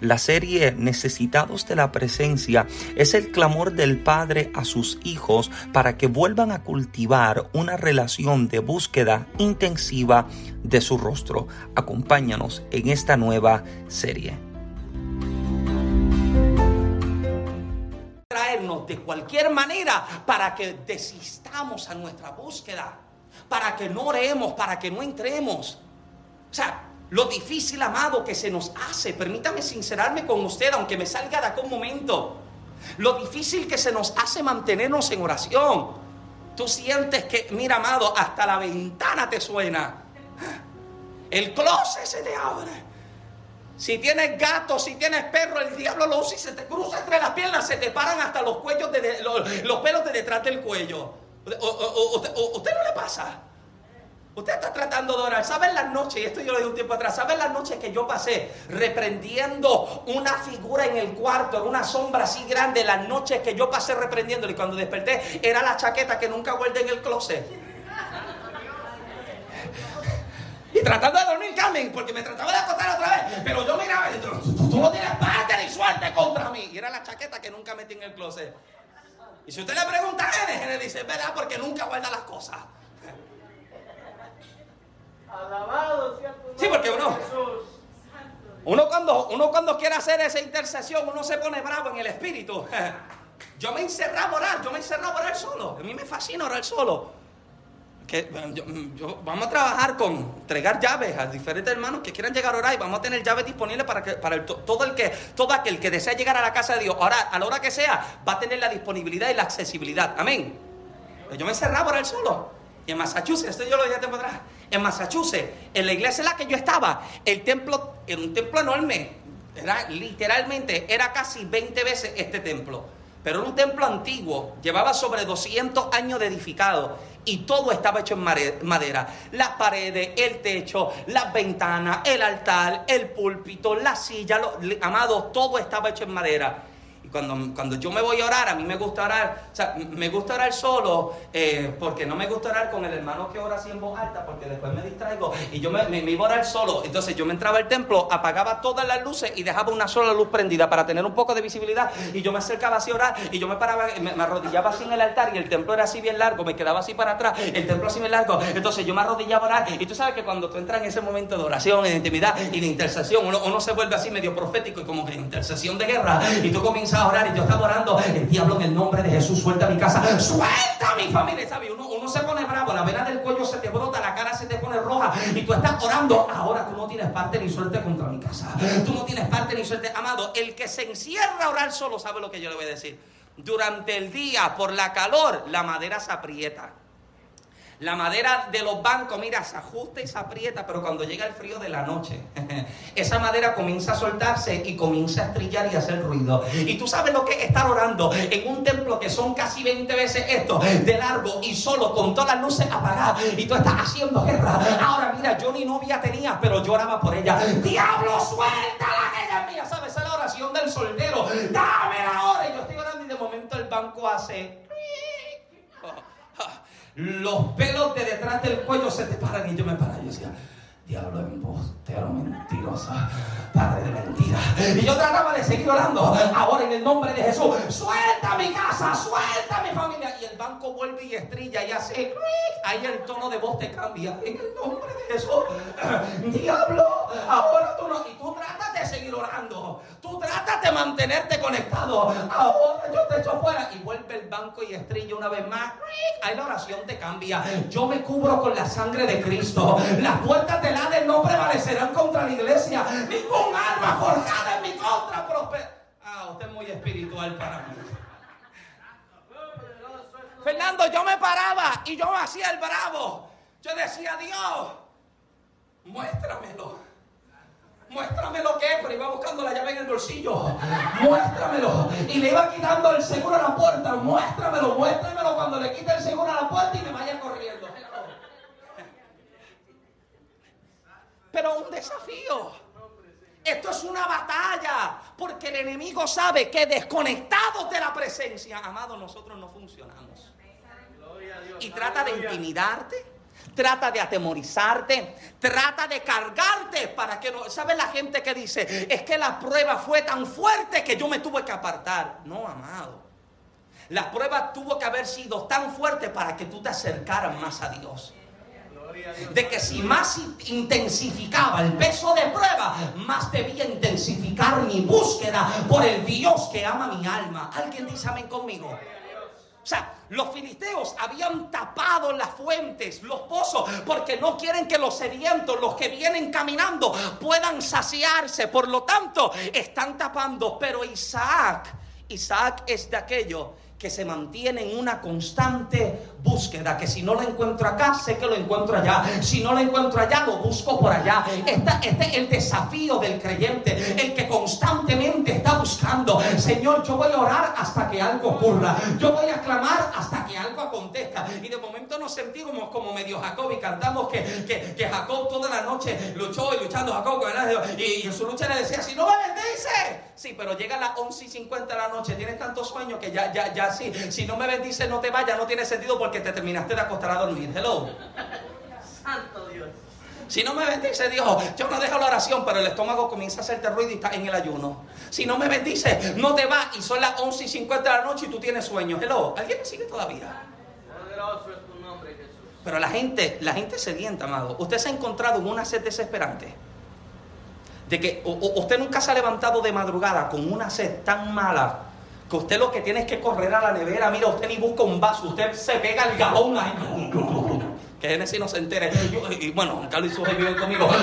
La serie Necesitados de la Presencia es el clamor del Padre a sus hijos para que vuelvan a cultivar una relación de búsqueda intensiva de su rostro. Acompáñanos en esta nueva serie. Traernos de cualquier manera para que desistamos a nuestra búsqueda, para que no oremos, para que no entremos. O sea, lo difícil, amado, que se nos hace. Permítame sincerarme con usted, aunque me salga de acá un momento. Lo difícil que se nos hace mantenernos en oración. Tú sientes que, mira, amado, hasta la ventana te suena. El closet se te abre. Si tienes gato, si tienes perro, el diablo lo usa y se te cruza entre las piernas, se te paran hasta los cuellos, de, los, pelos de detrás del cuello. ¿Usted no le pasa? Usted está tratando de orar. ¿Saben las noches? Y esto yo lo dije un tiempo atrás. ¿Saben las noches que yo pasé reprendiendo una figura en el cuarto, una sombra así grande? Las noches que yo pasé reprendiéndolo y cuando desperté era la chaqueta que nunca guardé en el closet. Y tratando de dormir, Carmen, porque me trataba de acostar otra vez. Pero yo miraba y tú, tú no tienes parte ni suerte contra mí. Y era la chaqueta que nunca metí en el closet. Y si usted le pregunta a Gene, le dice, ¿verdad? Porque nunca guarda las cosas. Alabado sea tu Sí, porque uno, uno cuando, uno cuando quiere hacer esa intercesión, uno se pone bravo en el espíritu. Yo me encerraba a orar, yo me encerraba a orar solo. A mí me fascina orar solo. Que, vamos a trabajar con entregar llaves a diferentes hermanos que quieran llegar a orar y vamos a tener llaves disponibles para que para todo el que todo aquel que desea llegar a la casa de Dios, ahora a la hora que sea, va a tener la disponibilidad y la accesibilidad. Amén. Yo me encerraba a orar solo. Y en Massachusetts, esto yo lo dije tiempo atrás, en Massachusetts, en la iglesia en la que yo estaba, el templo era un templo enorme, era literalmente, era casi 20 veces este templo. Pero era un templo antiguo, llevaba sobre 200 años de edificado y todo estaba hecho en madera. Las paredes, el techo, las ventanas, el altar, el púlpito, la silla, amados, todo estaba hecho en madera cuando, cuando yo me voy a orar, a mí me gusta orar, o sea, me gusta orar solo, eh, porque no me gusta orar con el hermano que ora así en voz alta, porque después me distraigo y yo me, me, iba a orar solo. Entonces yo me entraba al templo, apagaba todas las luces y dejaba una sola luz prendida para tener un poco de visibilidad. Y yo me acercaba así a orar y yo me paraba, me, arrodillaba así en el altar y el templo era así bien largo, me quedaba así para atrás, el templo así bien largo. Entonces yo me arrodillaba a orar y tú sabes que cuando tú entras en ese momento de oración, de intimidad y de intercesión, uno, uno se vuelve así medio profético y como que intercesión de guerra y tú comienzas a orar y yo estaba orando, el diablo en el nombre de Jesús suelta mi casa, suelta mi familia, ¿sabes? Uno, uno se pone bravo, la vena del cuello se te brota, la cara se te pone roja y tú estás orando, ahora tú no tienes parte ni suerte contra mi casa, tú no tienes parte ni suerte, amado, el que se encierra a orar solo sabe lo que yo le voy a decir. Durante el día, por la calor, la madera se aprieta. La madera de los bancos, mira, se ajusta y se aprieta, pero cuando llega el frío de la noche, esa madera comienza a soltarse y comienza a estrellar y a hacer ruido. Y tú sabes lo que es estar orando en un templo que son casi 20 veces esto, de largo y solo, con todas las luces apagadas, y tú estás haciendo guerra. Ahora mira, yo ni novia tenía, pero lloraba por ella. Diablo, suéltala que ella es mía, ¿sabes? Esa es la oración del soltero. Dame la hora. Y yo estoy orando y de momento el banco hace los pelos de detrás del cuello se te paran y yo me paro. Yo decía, diablo embustero, mentirosa, padre de mentira. Y yo trataba de seguir orando. Ahora en el nombre de Jesús, suelta mi casa, suelta mi familia. Y el banco vuelve y estrella y hace, ahí el tono de voz te cambia. En el nombre de Jesús, diablo, ahora tú no. Y tú tratas de seguir orando. Tú tratas de mantenerte conectado. Ahora yo te echo fuera. Y vuelve el banco y estrella una vez más. Ahí la oración te cambia. Yo me cubro con la sangre de Cristo. Las puertas del No prevalecerán contra la iglesia. Ningún arma forjada en mi contra prospera. Ah, usted es muy espiritual para mí. Fernando, yo me paraba y yo hacía el bravo. Yo decía, Dios, muéstramelo muéstrame lo que es, pero iba buscando la llave en el bolsillo, muéstramelo. Y le iba quitando el seguro a la puerta, muéstramelo, muéstramelo cuando le quite el seguro a la puerta y me vaya corriendo. Pero un desafío. Esto es una batalla, porque el enemigo sabe que desconectados de la presencia, amado, nosotros no funcionamos. Y trata de intimidarte, trata de atemorizarte, trata de cargarte para que no... ¿Sabe la gente que dice, es que la prueba fue tan fuerte que yo me tuve que apartar? No, amado. La prueba tuvo que haber sido tan fuerte para que tú te acercaras más a Dios de que si más intensificaba el peso de prueba, más debía intensificar mi búsqueda por el Dios que ama mi alma. ¿Alguien dice amén conmigo? O sea, los filisteos habían tapado las fuentes, los pozos, porque no quieren que los sedientos, los que vienen caminando, puedan saciarse. Por lo tanto, están tapando. Pero Isaac, Isaac es de aquello que se mantiene en una constante búsqueda, que si no lo encuentro acá, sé que lo encuentro allá. Si no lo encuentro allá, lo busco por allá. Este, este es el desafío del creyente, el que constantemente está buscando, Señor, yo voy a orar hasta que algo ocurra. Yo voy a clamar hasta que algo acontezca. Y de momento nos sentimos como medio Jacob y cantamos que, que, Jacob toda la noche luchó y luchando Jacob y, y en su lucha le decía, si no me bendice. Sí, pero llega a las 11 y 50 de la noche, tienes tantos sueños que ya, ya, ya Si no me bendice, no te vayas, no tiene sentido porque te terminaste de acostar a dormir. Hello. Santo Dios. Si no me bendice Dios, yo no dejo la oración, pero el estómago comienza a hacerte ruido y está en el ayuno. Si no me bendice, no te va y son las 11 y 50 de la noche y tú tienes sueño. Hello, ¿alguien me sigue todavía? Pero la gente, la gente sedienta, amado. Usted se ha encontrado en una sed desesperante. De que usted nunca se ha levantado de madrugada con una sed tan mala que usted lo que tiene es que correr a la nevera. Mira, usted ni busca un vaso, usted se pega el galón ahí. Que Genesis no se entere. Y bueno, Carlos y su viven conmigo.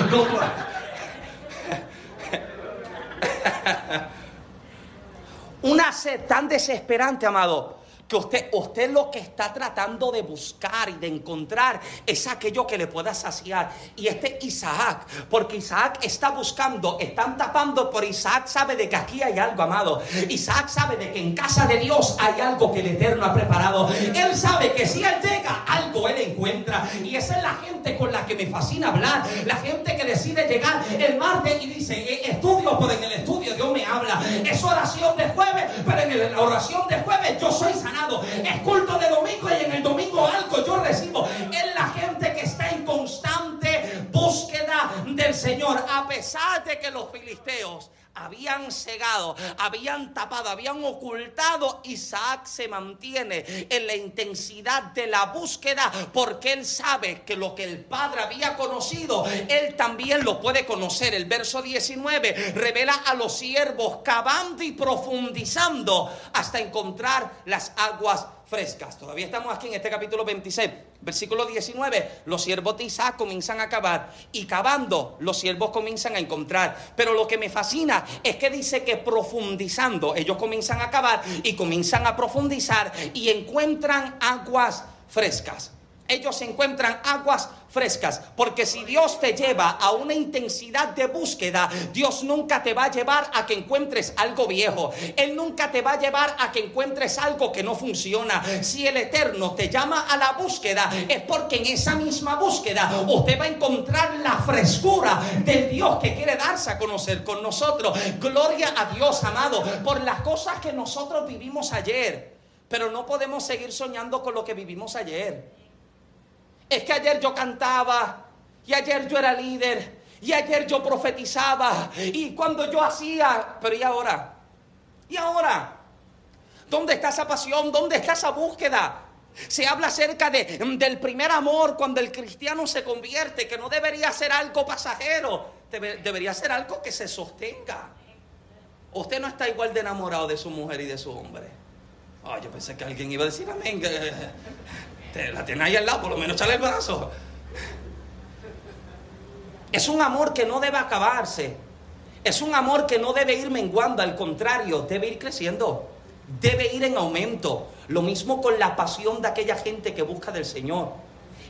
Una sed tan desesperante, amado, que usted, usted lo que está tratando de buscar y de encontrar es aquello que le pueda saciar. Y este Isaac, porque Isaac está buscando, están tapando, por Isaac sabe de que aquí hay algo, amado. Isaac sabe de que en casa de Dios hay algo que el Eterno ha preparado. Él sabe que si él llega, algo él encuentra. Y esa es la gente con la que me fascina hablar. La gente que decide llegar el martes y dice, eh, estudio, pero en el estudio Dios me habla. Es oración de jueves, pero en la oración de jueves yo soy sanado es culto de domingo y en el domingo algo yo recibo. Es la gente que está en constante búsqueda del Señor. A pesar de que los filisteos habían cegado, habían tapado, habían ocultado, Isaac se mantiene en la intensidad de la búsqueda porque él sabe que lo que el padre había conocido, él también lo puede conocer. El verso 19 revela a los siervos cavando y profundizando hasta encontrar las aguas frescas. Todavía estamos aquí en este capítulo 26, versículo 19. Los siervos de Isaac comienzan a cavar y cavando los siervos comienzan a encontrar. Pero lo que me fascina es que dice que profundizando, ellos comienzan a cavar y comienzan a profundizar y encuentran aguas frescas. Ellos encuentran aguas frescas. Porque si Dios te lleva a una intensidad de búsqueda, Dios nunca te va a llevar a que encuentres algo viejo. Él nunca te va a llevar a que encuentres algo que no funciona. Si el Eterno te llama a la búsqueda, es porque en esa misma búsqueda usted va a encontrar la frescura del Dios que quiere darse a conocer con nosotros. Gloria a Dios, amado, por las cosas que nosotros vivimos ayer. Pero no podemos seguir soñando con lo que vivimos ayer. Es que ayer yo cantaba y ayer yo era líder y ayer yo profetizaba y cuando yo hacía, pero ¿y ahora? ¿Y ahora? ¿Dónde está esa pasión? ¿Dónde está esa búsqueda? Se habla acerca de, del primer amor cuando el cristiano se convierte, que no debería ser algo pasajero, debería ser algo que se sostenga. Usted no está igual de enamorado de su mujer y de su hombre. Ay, yo pensé que alguien iba a decir amén la tiene ahí al lado, por lo menos echale el brazo. Es un amor que no debe acabarse. Es un amor que no debe ir menguando, al contrario, debe ir creciendo. Debe ir en aumento. Lo mismo con la pasión de aquella gente que busca del Señor.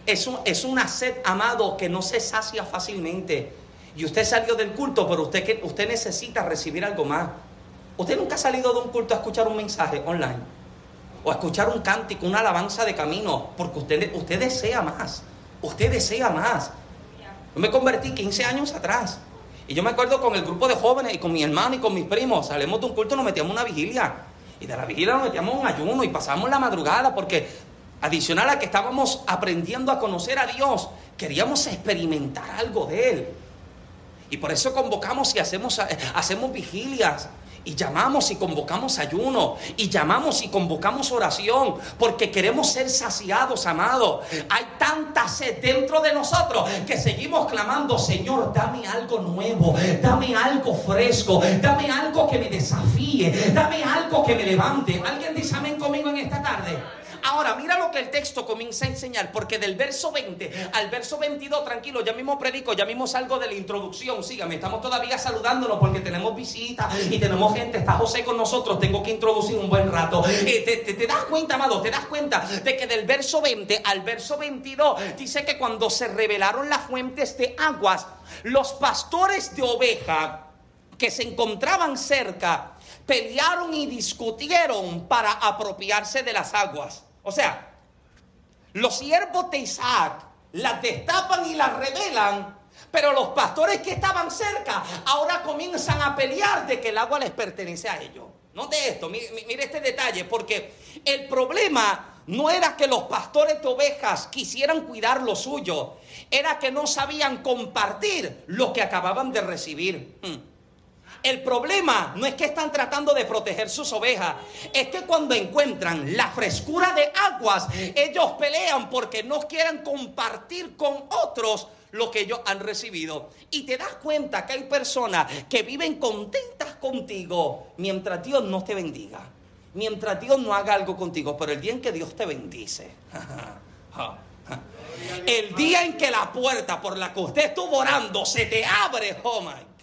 Es, un, es una sed, amado, que no se sacia fácilmente. Y usted salió del culto, pero usted, usted necesita recibir algo más. Usted nunca ha salido de un culto a escuchar un mensaje online. O escuchar un cántico, una alabanza de camino. Porque usted, usted desea más. Usted desea más. Yo me convertí 15 años atrás. Y yo me acuerdo con el grupo de jóvenes y con mi hermano y con mis primos. Salimos de un culto y nos metíamos una vigilia. Y de la vigilia nos metíamos un ayuno y pasamos la madrugada porque adicional a que estábamos aprendiendo a conocer a Dios, queríamos experimentar algo de Él. Y por eso convocamos y hacemos, hacemos vigilias. Y llamamos y convocamos ayuno. Y llamamos y convocamos oración. Porque queremos ser saciados, amados. Hay tanta sed dentro de nosotros que seguimos clamando, Señor, dame algo nuevo. Dame algo fresco. Dame algo que me desafíe. Dame algo que me levante. ¿Alguien dice amén conmigo en esta tarde? Ahora, mira lo que el texto comienza a enseñar, porque del verso 20 al verso 22, tranquilo, ya mismo predico, ya mismo salgo de la introducción, sígame, estamos todavía saludándonos porque tenemos visitas y tenemos gente, está José con nosotros, tengo que introducir un buen rato. Eh, te, te das cuenta, amado, te das cuenta de que del verso 20 al verso 22 dice que cuando se revelaron las fuentes de aguas, los pastores de oveja que se encontraban cerca, pelearon y discutieron para apropiarse de las aguas. O sea, los siervos de Isaac las destapan y las revelan, pero los pastores que estaban cerca ahora comienzan a pelear de que el agua les pertenece a ellos. Note esto, mire, mire este detalle, porque el problema no era que los pastores de ovejas quisieran cuidar lo suyo, era que no sabían compartir lo que acababan de recibir. El problema no es que están tratando de proteger sus ovejas, es que cuando encuentran la frescura de aguas, ellos pelean porque no quieren compartir con otros lo que ellos han recibido. Y te das cuenta que hay personas que viven contentas contigo mientras Dios no te bendiga, mientras Dios no haga algo contigo, pero el día en que Dios te bendice. El día en que la puerta por la que usted estuvo orando se te abre, oh my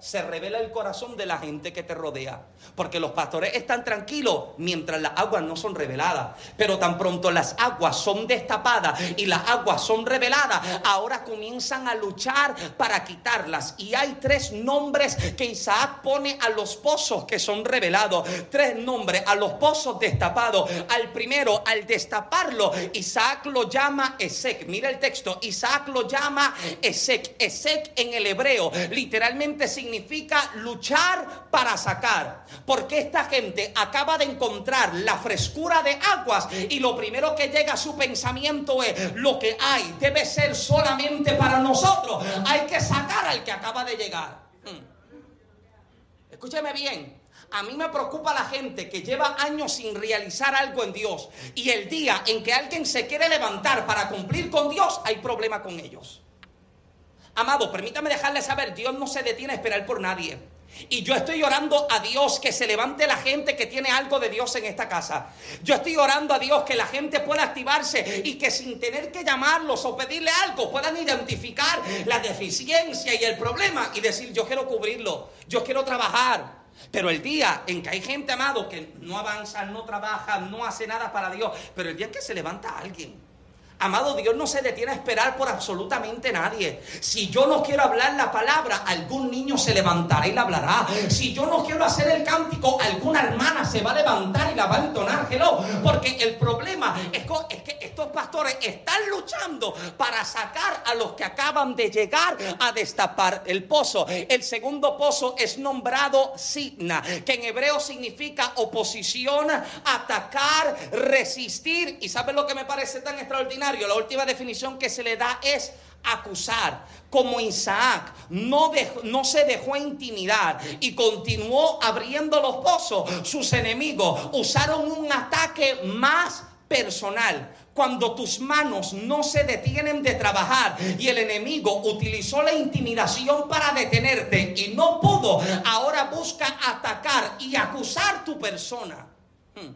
se revela el corazón de la gente que te rodea. Porque los pastores están tranquilos mientras las aguas no son reveladas. Pero tan pronto las aguas son destapadas y las aguas son reveladas, ahora comienzan a luchar para quitarlas. Y hay tres nombres que Isaac pone a los pozos que son revelados. Tres nombres a los pozos destapados. Al primero, al destaparlo, Isaac lo llama Esec. Mira el texto. Isaac lo llama Esec. Esec en el hebreo literalmente significa significa luchar para sacar. Porque esta gente acaba de encontrar la frescura de aguas y lo primero que llega a su pensamiento es lo que hay debe ser solamente para nosotros. Hay que sacar al que acaba de llegar. Hmm. Escúcheme bien. A mí me preocupa la gente que lleva años sin realizar algo en Dios y el día en que alguien se quiere levantar para cumplir con Dios, hay problema con ellos. Amado, permítame dejarle saber, Dios no se detiene a esperar por nadie. Y yo estoy orando a Dios que se levante la gente que tiene algo de Dios en esta casa. Yo estoy orando a Dios que la gente pueda activarse y que sin tener que llamarlos o pedirle algo puedan identificar la deficiencia y el problema y decir yo quiero cubrirlo, yo quiero trabajar. Pero el día en que hay gente, amado, que no avanza, no trabaja, no hace nada para Dios, pero el día en que se levanta alguien Amado, Dios no se detiene a esperar por absolutamente nadie. Si yo no quiero hablar la palabra, algún niño se levantará y la hablará. Si yo no quiero hacer el cántico, alguna hermana se va a levantar y la va a entonar. Porque el problema es, que estos pastores están luchando para sacar a los que acaban de llegar a destapar el pozo. El segundo pozo es nombrado Signa, que en hebreo significa oposición, atacar, resistir. ¿Y sabes lo que me parece tan extraordinario? La última definición que se le da es acusar. Como Isaac no, no se dejó intimidar y continuó abriendo los pozos, sus enemigos usaron un ataque más personal. Cuando tus manos no se detienen de trabajar y el enemigo utilizó la intimidación para detenerte y no pudo, ahora busca atacar y acusar tu persona. Hmm.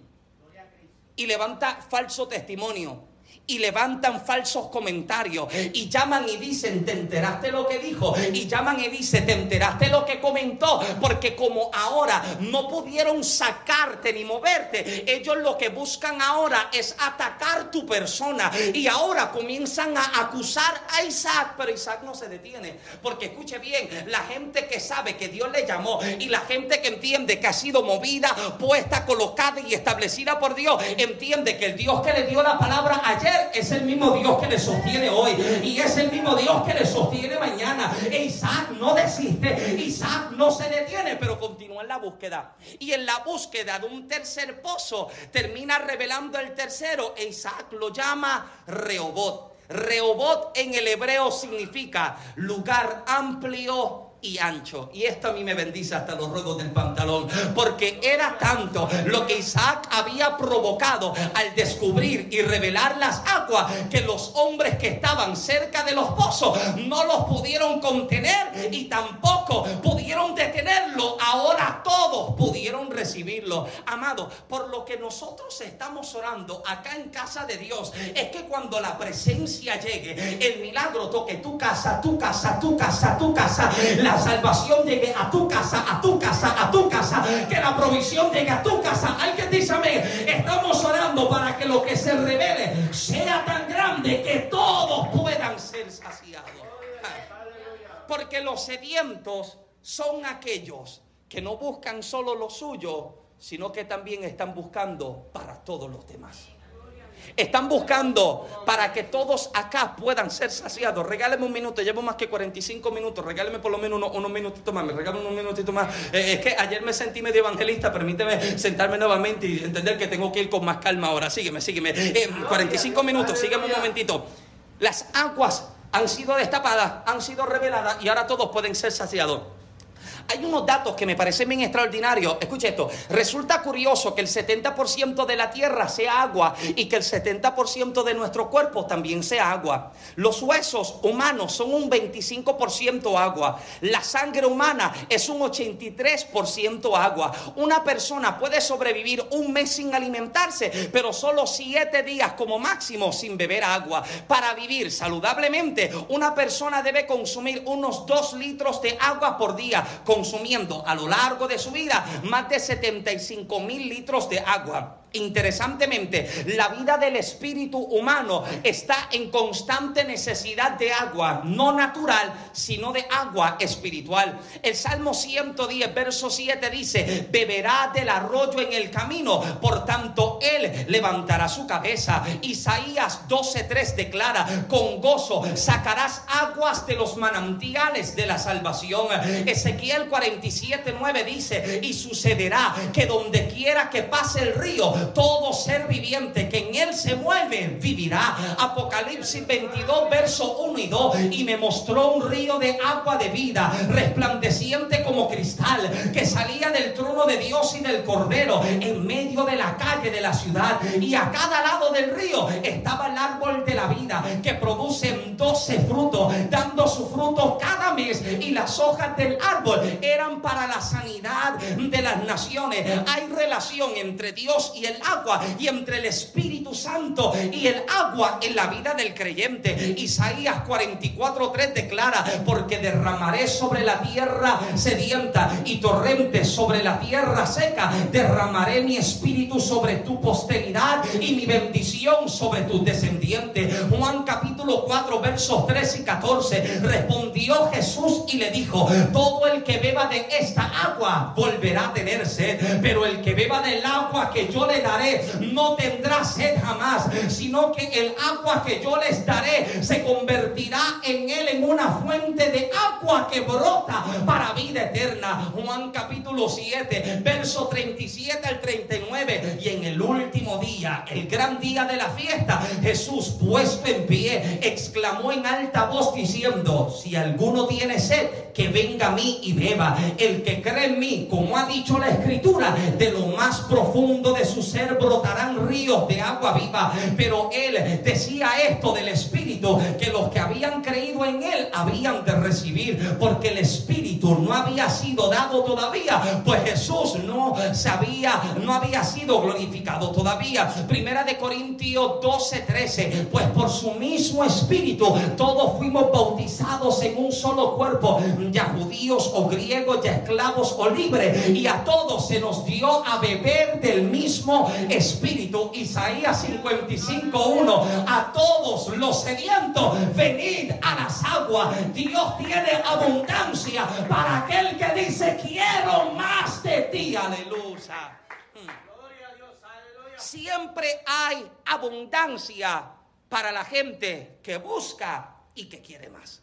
Y levanta falso testimonio y levantan falsos comentarios y llaman y dicen, ¿te enteraste lo que dijo? Y llaman y dicen, ¿te enteraste lo que comentó? Porque como ahora no pudieron sacarte ni moverte, ellos lo que buscan ahora es atacar tu persona. Y ahora comienzan a acusar a Isaac, pero Isaac no se detiene, porque escuche bien, la gente que sabe que Dios le llamó y la gente que entiende que ha sido movida, puesta, colocada y establecida por Dios, entiende que el Dios que le dio la palabra ayer es el mismo Dios que le sostiene hoy y es el mismo Dios que le sostiene mañana. E Isaac no desiste, Isaac no se detiene, pero continúa en la búsqueda. Y en la búsqueda de un tercer pozo termina revelando el tercero e Isaac lo llama Rehobot. Rehobot en el hebreo significa lugar amplio y ancho. Y esto a mí me bendice hasta los ruegos del pantalón, porque era tanto lo que Isaac había provocado al descubrir y revelar las aguas que los hombres que estaban cerca de los pozos no los pudieron contener y tampoco pudieron detenerlo. Ahora todos pudieron recibirlo. Amado, por lo que nosotros estamos orando acá en casa de Dios, es que cuando la presencia llegue, el milagro toque tu casa, tu casa, tu casa, tu casa, salvación llegue a tu casa, a tu casa, a tu casa, que la provisión llegue a tu casa. Alguien dice amén. Estamos orando para que lo que se revele sea tan grande que todos puedan ser saciados. Porque los sedientos son aquellos que no buscan solo lo suyo, sino que también están buscando para todos los demás. Están buscando para que todos acá puedan ser saciados. Regáleme un minuto, llevo más que 45 minutos. Regáleme por lo menos unos, minutitos más. Me unos minutitos más. Eh, es que ayer me sentí medio evangelista. Permíteme sentarme nuevamente y entender que tengo que ir con más calma ahora. Sígueme, sígueme. 45 eh, minutos, sígueme un momentito. Las aguas han sido destapadas, han sido reveladas y ahora todos pueden ser saciados. Hay unos datos que me parecen bien extraordinarios. Escuche esto. Resulta curioso que el 70% de la tierra sea agua y que el 70% de nuestro cuerpo también sea agua. Los huesos humanos son un 25% agua. La sangre humana es un 83% agua. Una persona puede sobrevivir un mes sin alimentarse, pero solo 7 días como máximo sin beber agua. Para vivir saludablemente, una persona debe consumir unos 2 litros de agua por día consumiendo a lo largo de su vida más de 75 mil litros de agua. Interesantemente, la vida del espíritu humano está en constante necesidad de agua, no natural, sino de agua espiritual. El Salmo 110, verso 7 dice, beberá del arroyo en el camino, por tanto él levantará su cabeza. Isaías 12.3 declara, con gozo sacarás aguas de los manantiales de la salvación. Ezequiel 47.9 dice, y sucederá que donde quiera que pase el río, todo ser viviente que en él se mueve vivirá. Apocalipsis 22, verso 1 y 2. Y me mostró un río de agua de vida, resplandeciente como cristal, que salía del trono de Dios y del Cordero en medio de la calle de la ciudad. Y a cada lado del río estaba el árbol de la vida, que produce 12 frutos, dando su fruto cada mes. Y las hojas del árbol eran para la sanidad de las naciones. Hay relación entre Dios y el agua y entre el Espíritu Santo y el agua en la vida del creyente. Isaías 44:3 declara, porque derramaré sobre la tierra sedienta y torrentes sobre la tierra seca. Derramaré mi espíritu sobre tu posteridad y mi bendición sobre tus descendientes. Juan capítulo 4 versos 3 y 14. Respondió Jesús y le dijo, todo el que beba de esta agua volverá a tener sed, pero el que beba del agua que yo le daré no tendrá sed jamás, sino que el agua que yo les daré se convertirá en él en una fuente de agua que brota para vida eterna. Juan capítulo 7, verso 37 al 39. Y en el último día, el gran día de la fiesta, Jesús puesto en pie, exclamó en alta voz diciendo, si alguno tiene sed, que venga a mí y beba. El que cree en mí, como ha dicho la escritura, de lo más profundo de su ser brotarán ríos de agua viva. Pero él decía esto del Espíritu, que los que habían creído en él habían de recibir. porque el Espíritu no había sido dado todavía, pues Jesús no sabía, no había sido glorificado todavía. Primera de Corintios 12, 13, pues por su mismo Espíritu todos fuimos bautizados en un solo cuerpo, ya judíos o griegos, ya esclavos o libres, y a todos se nos dio a beber del mismo Espíritu. Isaías 55, 1, a todos los sedientos, venid a las aguas. Dios tiene abundancia para aquel que dice, quiero más de ti. Aleluya. Siempre hay abundancia para la gente que busca y que quiere más.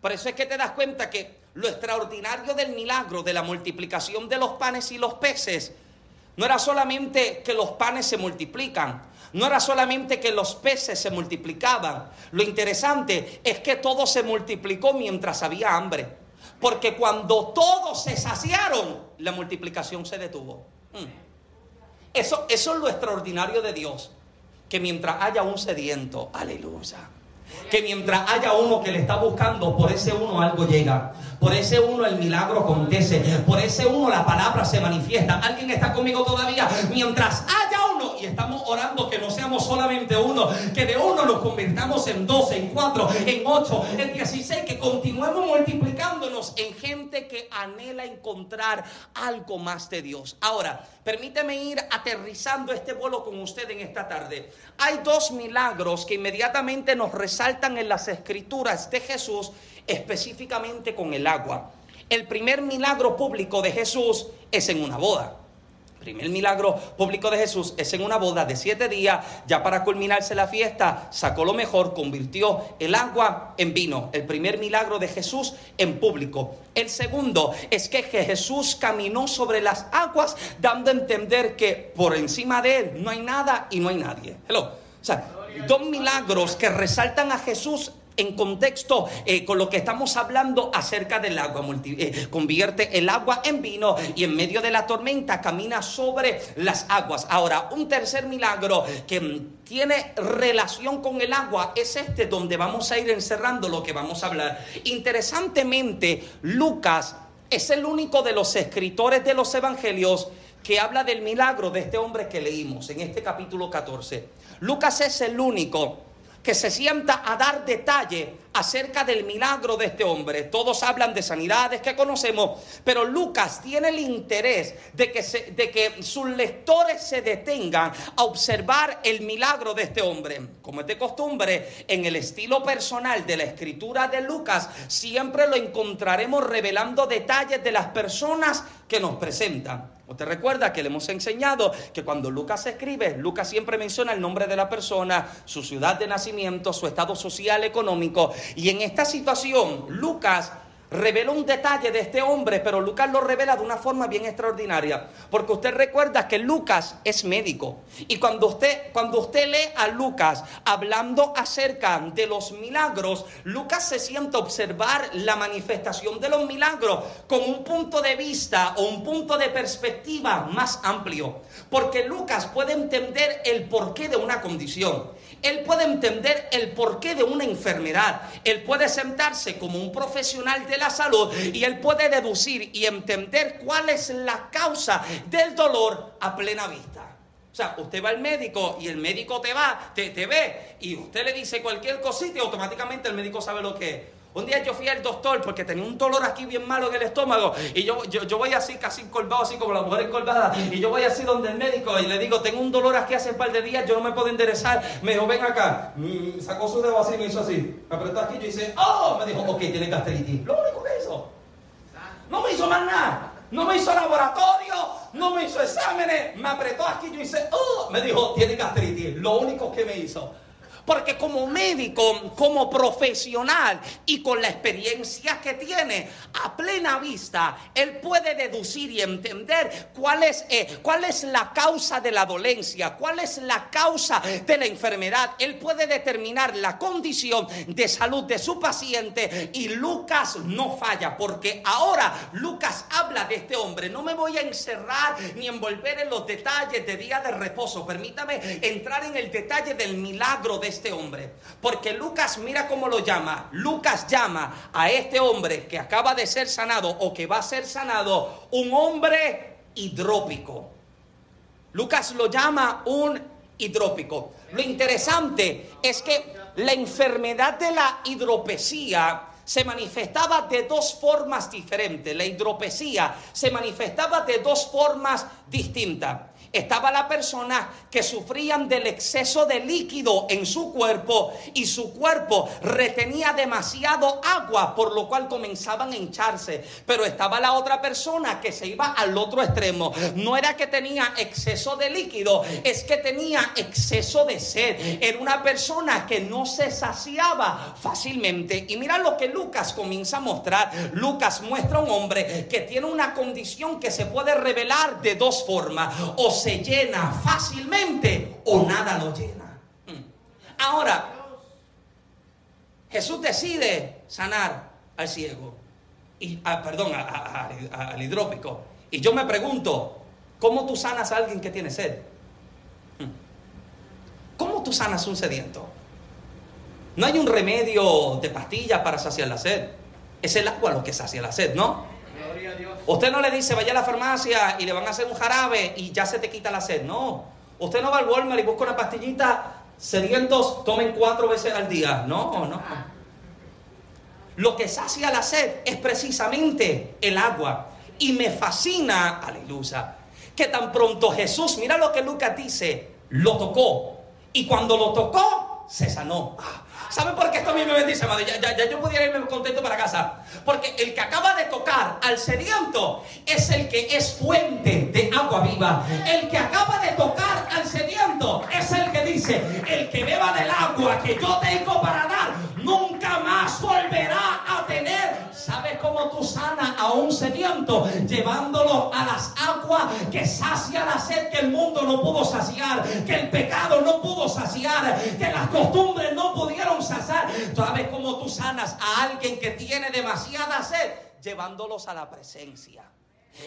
Por eso es que te das cuenta que lo extraordinario del milagro de la multiplicación de los panes y los peces no era solamente que los panes se multiplican, no era solamente que los peces se multiplicaban. Lo interesante es que todo se multiplicó mientras había hambre. Porque cuando todos se saciaron, la multiplicación se detuvo. Mm. Eso, eso es lo extraordinario de Dios. Que mientras haya un sediento, aleluya que mientras haya uno que le está buscando, por ese uno algo llega. Por ese uno el milagro acontece. Por ese uno la palabra se manifiesta. ¿Alguien está conmigo todavía? Mientras haya uno, y estamos orando que no seamos solamente uno, que de uno nos convirtamos en dos, en cuatro, en ocho, en dieciséis, que continuemos multiplicándonos en que anhela encontrar algo más de Dios. Ahora, permíteme ir aterrizando este vuelo con usted en esta tarde. Hay dos milagros que inmediatamente nos resaltan en las escrituras de Jesús, específicamente con el agua. El primer milagro público de Jesús es en una boda primer milagro público de Jesús es en una boda de siete días, ya para culminarse la fiesta, sacó lo mejor, convirtió el agua en vino. El primer milagro de Jesús en público. El segundo es que Jesús caminó sobre las aguas, dando a entender que por encima de él no hay nada y no hay nadie. Hello. O sea, dos milagros que resaltan a Jesús en contexto eh, con lo que estamos hablando acerca del agua. Eh, convierte el agua en vino y en medio de la tormenta camina sobre las aguas. Ahora, un tercer milagro que mm, tiene relación con el agua es este donde vamos a ir encerrando lo que vamos a hablar. Interesantemente, Lucas es el único de los escritores de los evangelios que habla del milagro de este hombre que leímos en este capítulo 14. Lucas es el único que se sienta a dar detalle acerca del milagro de este hombre. Todos hablan de sanidades que conocemos, pero Lucas tiene el interés de que, de que sus lectores se detengan a observar el milagro de este hombre. Como es de costumbre, en el estilo personal de la escritura de Lucas, siempre lo encontraremos revelando detalles de las personas que nos presentan. Usted recuerda que le hemos enseñado que cuando Lucas escribe, Lucas siempre menciona el nombre de la persona, su ciudad de nacimiento, su estado social, económico. Y en esta situación, Lucas revela un detalle de este hombre, pero Lucas lo revela de una forma bien extraordinaria, porque usted recuerda que Lucas es médico. Y cuando usted cuando usted lee a Lucas hablando acerca de los milagros, Lucas se siente observar la manifestación de los milagros con un punto de vista o un punto de perspectiva más amplio, porque Lucas puede entender el porqué de una condición. Él puede entender el porqué de una enfermedad. Él puede sentarse como un profesional de la salud y él puede deducir y entender cuál es la causa del dolor a plena vista. O sea, usted va al médico y el médico te va, te, te ve y usted le dice cualquier cosita y automáticamente el médico sabe lo que es. Un día yo fui al doctor porque tenía un dolor aquí bien malo en el estómago y yo, yo, voy así casi encorvado, así como la mujer encorvada y yo voy así donde el médico y le digo, tengo un dolor aquí hace un par de días, yo no me puedo enderezar. Me dijo, ven acá. Sacó su dedo así y me hizo así. Me apretó aquí y yo hice, oh, me dijo, ok, tiene gastritis. Lo único que hizo. No me hizo más nada. No me hizo laboratorio, no me hizo exámenes, me apretó aquí y yo hice, oh, me dijo, tiene gastritis. Lo único que me hizo. Porque como médico, como profesional y con la experiencia que tiene a plena vista, él puede deducir y entender cuál es, eh, cuál es la causa de la dolencia, cuál es la causa de la enfermedad. Él puede determinar la condición de salud de su paciente y Lucas no falla porque ahora Lucas habla de este hombre. No me voy a encerrar ni envolver en los detalles de día de reposo. Permítame entrar en el detalle del milagro de este hombre. Porque Lucas, mira cómo lo llama. Lucas llama a este hombre que acaba de ser sanado o que va a ser sanado un hombre hidrópico. Lucas lo llama un hidrópico. Lo interesante es que la enfermedad de la hidropesía se manifestaba de dos formas diferentes. La hidropesía se manifestaba de dos formas distintas. Estaba la persona que sufrían del exceso de líquido en su cuerpo y su cuerpo retenía demasiado agua, por lo cual comenzaban a hincharse. Pero estaba la otra persona que se iba al otro extremo. No era que tenía exceso de líquido, es que tenía exceso de sed. Era una persona que no se saciaba fácilmente. Y mira lo que Lucas comienza a mostrar. Lucas muestra a un hombre que tiene una condición que se puede revelar de dos formas. Se llena fácilmente o nada lo llena. Mm. Ahora, Jesús decide sanar al ciego, y, ah, perdón, al hidrópico. Y yo me pregunto, ¿cómo tú sanas a alguien que tiene sed? Mm. ¿Cómo tú sanas un sediento? No hay un remedio de pastillas para saciar la sed. Es el agua lo que sacia la sed, ¿no? Usted no le dice, vaya a la farmacia y le van a hacer un jarabe y ya se te quita la sed. No. Usted no va al Walmart y busca una pastillita, sedientos, tomen cuatro veces al día. No, no. Lo que sacia la sed es precisamente el agua. Y me fascina, aleluya, que tan pronto Jesús, mira lo que Lucas dice, lo tocó. Y cuando lo tocó, se sanó. ¿Saben por qué esto a mí me bendice, madre? Ya, ya, yo pudiera irme contento para casa. Porque el que acaba de tocar al sediento es el que es fuente de agua viva. El que acaba de tocar al sediento es el que dice, el que beba del agua que yo tengo para dar, nunca a un sediento? Llevándolo a las aguas que sacia la sed que el mundo no pudo saciar, que el pecado no pudo saciar, que las costumbres no pudieron saciar. ¿Sabes cómo tú sanas a alguien que tiene demasiada sed? Llevándolos a la presencia.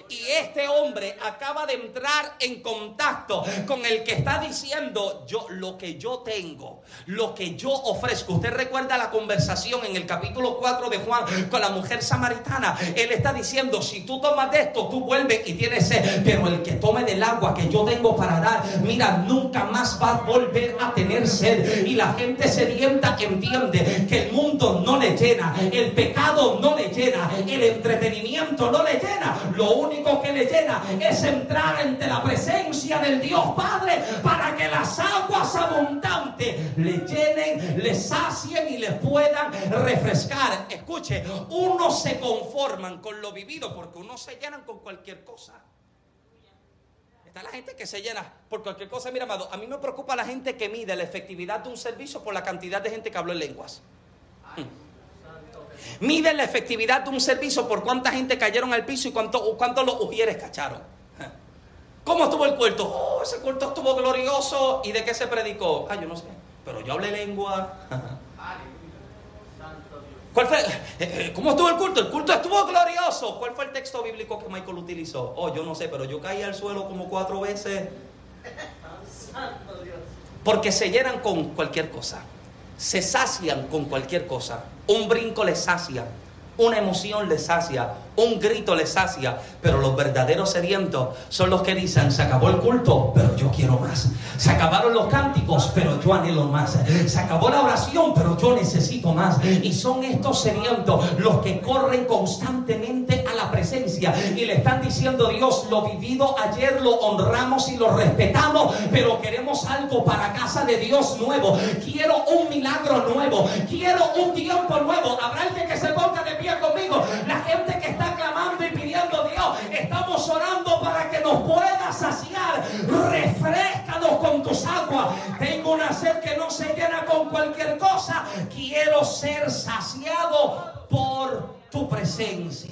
Y este hombre acaba de entrar en contacto con el que está diciendo yo lo que yo tengo, lo que yo ofrezco. Usted recuerda la conversación en el capítulo 4 de Juan con la mujer samaritana. Él está diciendo, si tú tomas de esto, tú vuelves y tienes sed, pero el que tome del agua que yo tengo para dar, mira, nunca más va a volver a tener sed. Y la gente sedienta entiende que el mundo no le llena, el pecado no le llena, el entretenimiento no le llena. Lo único que le llena es entrar entre la presencia del Dios Padre para que las aguas abundantes le llenen, le sacien y le puedan refrescar. Escuche, unos se conforman con lo vivido porque unos se llenan con cualquier cosa. Está la gente que se llena por cualquier cosa. Mira, amado, a mí me preocupa la gente que mide la efectividad de un servicio por la cantidad de gente que habla en lenguas. Mide la efectividad de un servicio por cuánta gente cayeron al piso y cuánto, cuántos los ujieres cacharon. ¿Cómo estuvo el culto? Oh, ese culto estuvo glorioso. ¿Y de qué se predicó? Ah, yo no sé. Pero yo hablé lengua. ¿Cuál fue? Eh, eh, ¿Cómo estuvo el culto? El culto estuvo glorioso. ¿Cuál fue el texto bíblico que Michael utilizó? Oh, yo no sé, pero yo caí al suelo como cuatro veces. Porque se llenan con cualquier cosa. Se sacian con cualquier cosa. Un brinco les sacia, una emoción les sacia, un grito les sacia, pero los verdaderos sedientos son los que dicen, se acabó el culto, pero yo quiero más. Se acabaron los cánticos, pero yo anhelo más. Se acabó la oración, pero yo necesito más. Y son estos sedientos los que corren constantemente a la presencia y le están diciendo, Dios, lo vivido ayer lo honramos y lo respetamos, pero queremos algo para casa de Dios nuevo. Quiero un milagro nuevo. Quiero un tiempo nuevo. Habrá alguien que se gente que está clamando y pidiendo Dios, estamos orando para que nos pueda saciar. Refrescanos con tus aguas. Tengo una sed que no se llena con cualquier cosa. Quiero ser saciado por tu presencia.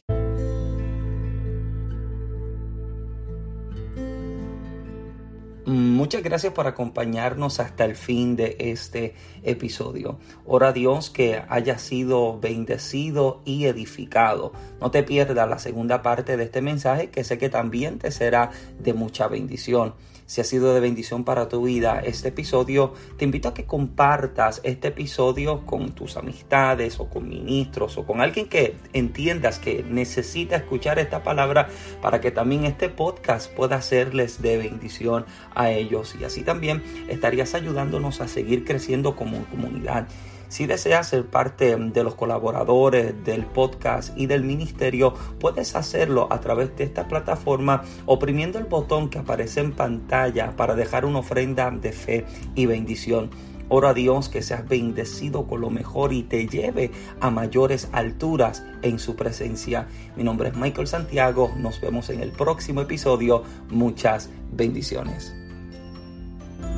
Muchas gracias por acompañarnos hasta el fin de este episodio. Ora a Dios que haya sido bendecido y edificado. No te pierdas la segunda parte de este mensaje que sé que también te será de mucha bendición. Si ha sido de bendición para tu vida este episodio, te invito a que compartas este episodio con tus amistades o con ministros o con alguien que entiendas que necesita escuchar esta palabra para que también este podcast pueda serles de bendición a ellos. Y así también estarías ayudándonos a seguir creciendo como comunidad. Si deseas ser parte de los colaboradores del podcast y del ministerio, puedes hacerlo a través de esta plataforma oprimiendo el botón que aparece en pantalla para dejar una ofrenda de fe y bendición. Oro a Dios que seas bendecido con lo mejor y te lleve a mayores alturas en su presencia. Mi nombre es Michael Santiago. Nos vemos en el próximo episodio. Muchas bendiciones.